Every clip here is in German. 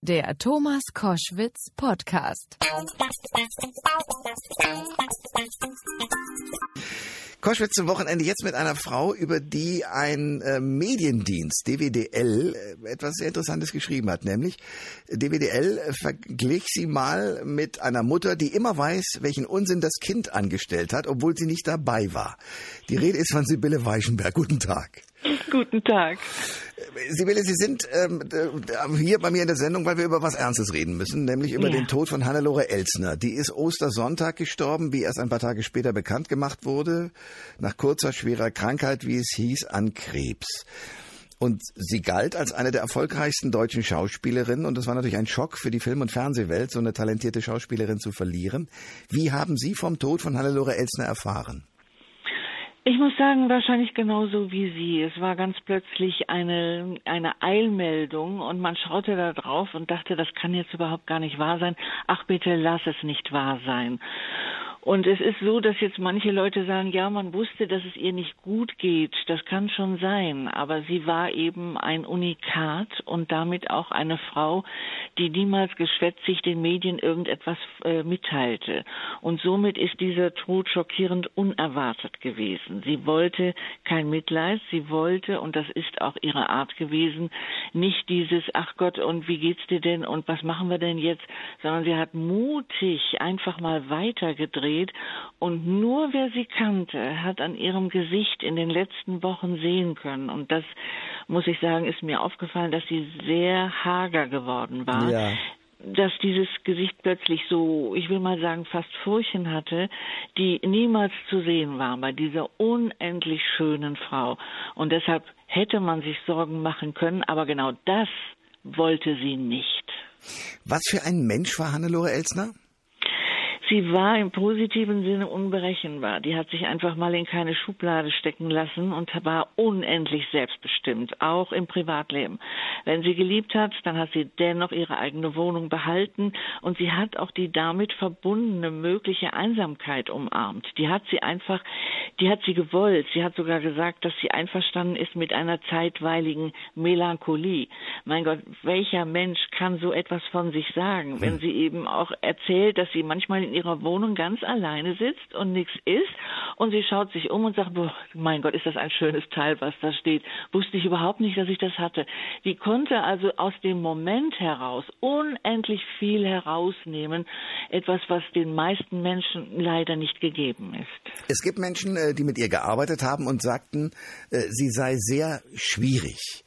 Der Thomas Koschwitz Podcast. Koschwitz zum Wochenende jetzt mit einer Frau, über die ein äh, Mediendienst, DWDL, äh, etwas sehr Interessantes geschrieben hat. Nämlich, DWDL äh, verglich sie mal mit einer Mutter, die immer weiß, welchen Unsinn das Kind angestellt hat, obwohl sie nicht dabei war. Die Rede ist von Sibylle Weichenberg. Guten Tag. Guten Tag. Sibylle, Sie sind ähm, hier bei mir in der Sendung, weil wir über was Ernstes reden müssen, nämlich über ja. den Tod von Hannelore Elsner. Die ist Ostersonntag gestorben, wie erst ein paar Tage später bekannt gemacht wurde, nach kurzer, schwerer Krankheit, wie es hieß, an Krebs. Und sie galt als eine der erfolgreichsten deutschen Schauspielerinnen und es war natürlich ein Schock für die Film- und Fernsehwelt, so eine talentierte Schauspielerin zu verlieren. Wie haben Sie vom Tod von Hannelore Elsner erfahren? Ich muss sagen, wahrscheinlich genauso wie Sie. Es war ganz plötzlich eine, eine Eilmeldung und man schaute da drauf und dachte, das kann jetzt überhaupt gar nicht wahr sein. Ach bitte, lass es nicht wahr sein. Und es ist so, dass jetzt manche Leute sagen, ja, man wusste, dass es ihr nicht gut geht. Das kann schon sein. Aber sie war eben ein Unikat und damit auch eine Frau, die niemals geschwätzig den Medien irgendetwas äh, mitteilte. Und somit ist dieser Tod schockierend unerwartet gewesen. Sie wollte kein Mitleid. Sie wollte, und das ist auch ihre Art gewesen, nicht dieses, ach Gott, und wie geht's dir denn und was machen wir denn jetzt, sondern sie hat mutig einfach mal weitergedreht steht. Und nur wer sie kannte, hat an ihrem Gesicht in den letzten Wochen sehen können. Und das, muss ich sagen, ist mir aufgefallen, dass sie sehr hager geworden war. Ja dass dieses Gesicht plötzlich so, ich will mal sagen, fast Furchen hatte, die niemals zu sehen war bei dieser unendlich schönen Frau. Und deshalb hätte man sich Sorgen machen können, aber genau das wollte sie nicht. Was für ein Mensch war Hannelore Elsner? Sie war im positiven Sinne unberechenbar. Die hat sich einfach mal in keine Schublade stecken lassen und war unendlich selbstbestimmt, auch im Privatleben. Wenn sie geliebt hat, dann hat sie dennoch ihre eigene Wohnung behalten und sie hat auch die damit verbundene mögliche Einsamkeit umarmt. Die hat sie einfach, die hat sie gewollt. Sie hat sogar gesagt, dass sie einverstanden ist mit einer zeitweiligen Melancholie. Mein Gott, welcher Mensch kann so etwas von sich sagen, wenn hm. sie eben auch erzählt, dass sie manchmal in ihrer Wohnung ganz alleine sitzt und nichts isst und sie schaut sich um und sagt, mein Gott, ist das ein schönes Teil, was da steht. Wusste ich überhaupt nicht, dass ich das hatte. Die konnte also aus dem Moment heraus unendlich viel herausnehmen, etwas, was den meisten Menschen leider nicht gegeben ist. Es gibt Menschen, äh, die mit ihr gearbeitet haben und sagten, äh, sie sei sehr schwierig.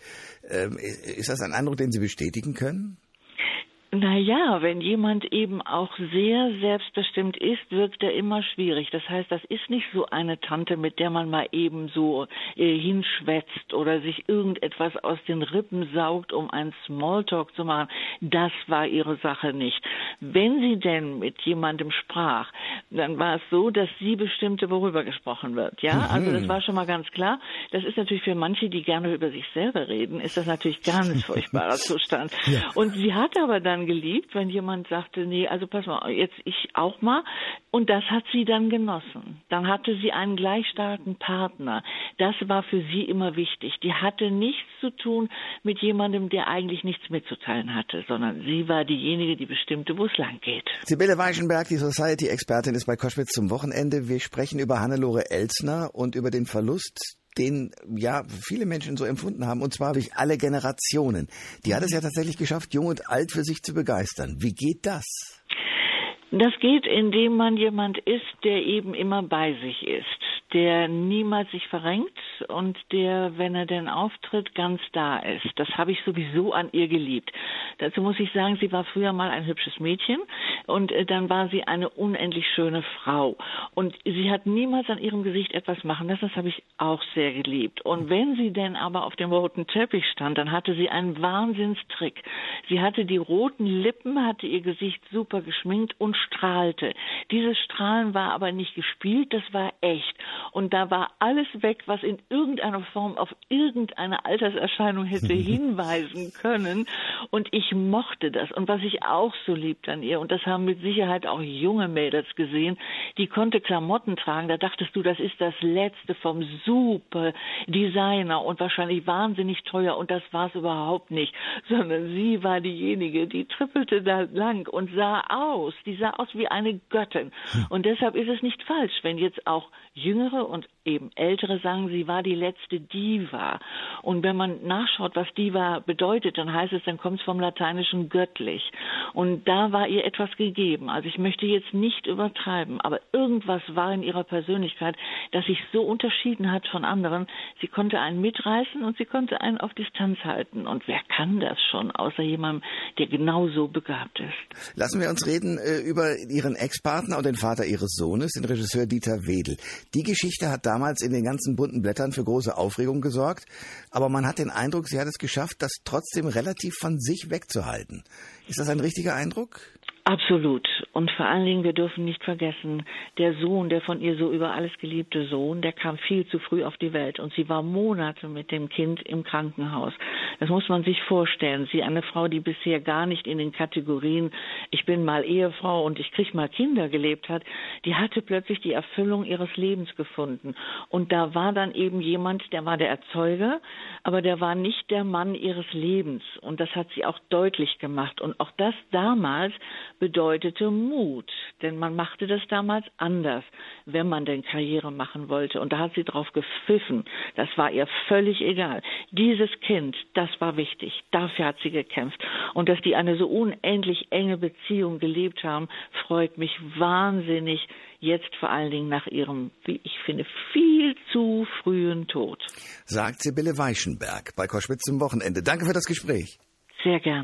Ähm, ist das ein Eindruck, den Sie bestätigen können? Naja, wenn jemand eben auch sehr selbstbestimmt ist, wirkt er immer schwierig. Das heißt, das ist nicht so eine Tante, mit der man mal eben so äh, hinschwätzt oder sich irgendetwas aus den Rippen saugt, um einen Smalltalk zu machen. Das war ihre Sache nicht. Wenn sie denn mit jemandem sprach, dann war es so, dass sie bestimmte, worüber gesprochen wird. Ja, mhm. also das war schon mal ganz klar. Das ist natürlich für manche, die gerne über sich selber reden, ist das natürlich ganz furchtbarer Zustand. Ja. Und sie hat aber dann dann geliebt, wenn jemand sagte, nee, also pass mal, jetzt ich auch mal. Und das hat sie dann genossen. Dann hatte sie einen gleich starken Partner. Das war für sie immer wichtig. Die hatte nichts zu tun mit jemandem, der eigentlich nichts mitzuteilen hatte, sondern sie war diejenige, die bestimmte, wo es lang geht. Sibylle Weichenberg, die Society-Expertin, ist bei Koschwitz zum Wochenende. Wir sprechen über Hannelore Elsner und über den Verlust den ja viele Menschen so empfunden haben, und zwar durch alle Generationen. Die hat es ja tatsächlich geschafft, jung und alt für sich zu begeistern. Wie geht das? Das geht, indem man jemand ist, der eben immer bei sich ist der niemals sich verrenkt und der, wenn er denn auftritt, ganz da ist. Das habe ich sowieso an ihr geliebt. Dazu muss ich sagen, sie war früher mal ein hübsches Mädchen und äh, dann war sie eine unendlich schöne Frau. Und sie hat niemals an ihrem Gesicht etwas machen lassen. Das habe ich auch sehr geliebt. Und wenn sie denn aber auf dem roten Teppich stand, dann hatte sie einen Wahnsinnstrick. Sie hatte die roten Lippen, hatte ihr Gesicht super geschminkt und strahlte. Dieses Strahlen war aber nicht gespielt, das war echt. Und da war alles weg, was in irgendeiner Form auf irgendeine Alterserscheinung hätte hinweisen können. Und ich mochte das. Und was ich auch so liebte an ihr, und das haben mit Sicherheit auch junge Mädels gesehen, die konnte Klamotten tragen. Da dachtest du, das ist das Letzte vom super Designer und wahrscheinlich wahnsinnig teuer und das war es überhaupt nicht, sondern sie war diejenige, die trippelte da lang und sah aus, die sah aus wie eine Göttin. Hm. Und deshalb ist es nicht falsch, wenn jetzt auch Jüngere und eben Ältere sagen, sie war die letzte Diva. Und wenn man nachschaut, was Diva bedeutet, dann heißt es, dann kommt es vom lateinischen göttlich. Und da war ihr etwas gegeben. Also ich möchte jetzt nicht übertreiben, aber irgendwas war in ihrer Persönlichkeit, das sich so unterschieden hat von anderen. Sie konnte einen mitreißen und sie konnte einen auf Distanz halten. Und wer kann das schon, außer jemandem, der genauso begabt ist? Lassen wir uns reden äh, über Ihren Ex-Partner und den Vater Ihres Sohnes, den Regisseur Dieter Wedel. Die Geschichte hat damals in den ganzen bunten Blättern für große Aufregung gesorgt, aber man hat den Eindruck, sie hat es geschafft, das trotzdem relativ von sich wegzuhalten. Ist das ein richtiger Eindruck? Absolut. Und vor allen Dingen, wir dürfen nicht vergessen, der Sohn, der von ihr so über alles geliebte Sohn, der kam viel zu früh auf die Welt und sie war Monate mit dem Kind im Krankenhaus. Das muss man sich vorstellen. Sie, eine Frau, die bisher gar nicht in den Kategorien, ich bin mal Ehefrau und ich krieg mal Kinder gelebt hat, die hatte plötzlich die Erfüllung ihres Lebens gefunden. Und da war dann eben jemand, der war der Erzeuger, aber der war nicht der Mann ihres Lebens. Und das hat sie auch deutlich gemacht. Und auch das damals bedeutete Mut, denn man machte das damals anders, wenn man denn Karriere machen wollte. Und da hat sie drauf gepfiffen. Das war ihr völlig egal. Dieses Kind, das war wichtig. Dafür hat sie gekämpft. Und dass die eine so unendlich enge Beziehung gelebt haben, freut mich wahnsinnig. Jetzt vor allen Dingen nach ihrem, wie ich finde, viel zu frühen Tod. Sagt Sibylle Weichenberg bei Koschwitz zum Wochenende. Danke für das Gespräch. Sehr gerne.